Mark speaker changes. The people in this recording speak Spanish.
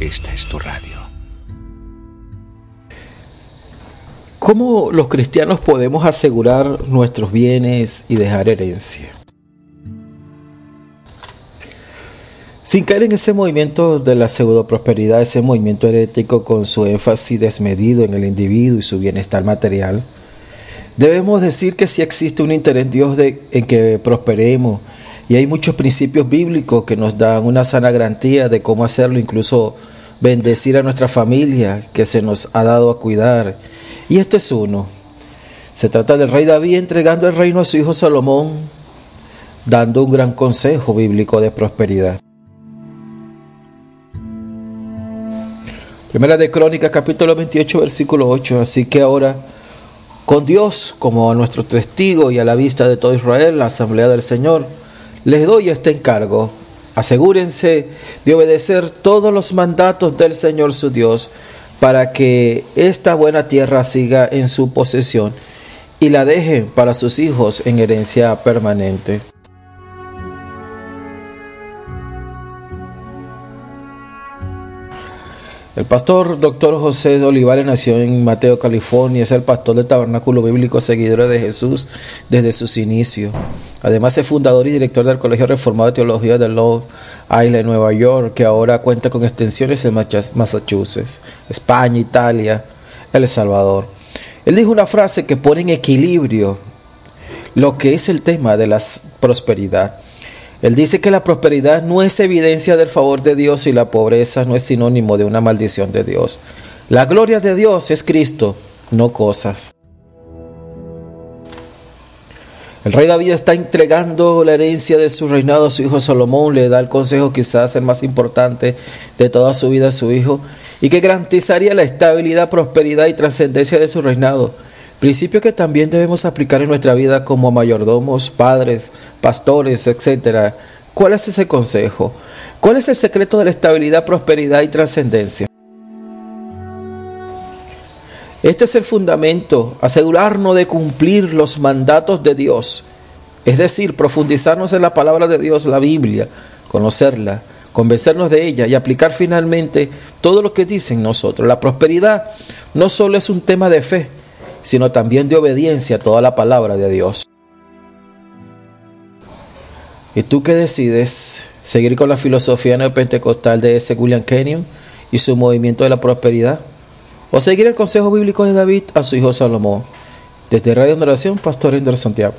Speaker 1: Esta es tu radio.
Speaker 2: ¿Cómo los cristianos podemos asegurar nuestros bienes y dejar herencia? Sin caer en ese movimiento de la pseudo prosperidad, ese movimiento herético con su énfasis desmedido en el individuo y su bienestar material, debemos decir que sí existe un interés en Dios de, en que prosperemos y hay muchos principios bíblicos que nos dan una sana garantía de cómo hacerlo, incluso bendecir a nuestra familia que se nos ha dado a cuidar. Y este es uno. Se trata del rey David entregando el reino a su hijo Salomón, dando un gran consejo bíblico de prosperidad. Primera de Crónicas, capítulo 28, versículo 8. Así que ahora, con Dios como a nuestro testigo y a la vista de todo Israel, la asamblea del Señor, les doy este encargo. Asegúrense de obedecer todos los mandatos del Señor su Dios, para que esta buena tierra siga en su posesión y la dejen para sus hijos en herencia permanente. El pastor doctor José de Olivares nació en Mateo, California. Es el pastor del Tabernáculo Bíblico Seguidor de Jesús desde sus inicios. Además es fundador y director del Colegio Reformado de Teología de Long Island, Nueva York, que ahora cuenta con extensiones en Massachusetts, España, Italia, El Salvador. Él dijo una frase que pone en equilibrio lo que es el tema de la prosperidad. Él dice que la prosperidad no es evidencia del favor de Dios y la pobreza no es sinónimo de una maldición de Dios. La gloria de Dios es Cristo, no cosas. El rey David está entregando la herencia de su reinado a su hijo Salomón, le da el consejo quizás el más importante de toda su vida a su hijo y que garantizaría la estabilidad, prosperidad y trascendencia de su reinado. Principio que también debemos aplicar en nuestra vida como mayordomos, padres, pastores, etc. ¿Cuál es ese consejo? ¿Cuál es el secreto de la estabilidad, prosperidad y trascendencia? Este es el fundamento, asegurarnos de cumplir los mandatos de Dios, es decir, profundizarnos en la palabra de Dios, la Biblia, conocerla, convencernos de ella y aplicar finalmente todo lo que dicen nosotros. La prosperidad no solo es un tema de fe, sino también de obediencia a toda la palabra de Dios. ¿Y tú qué decides? ¿Seguir con la filosofía neopentecostal de ese William Kenyon y su movimiento de la prosperidad? ¿O seguir el consejo bíblico de David a su hijo Salomón? Desde Radio Oración, Pastor Ender Santiago.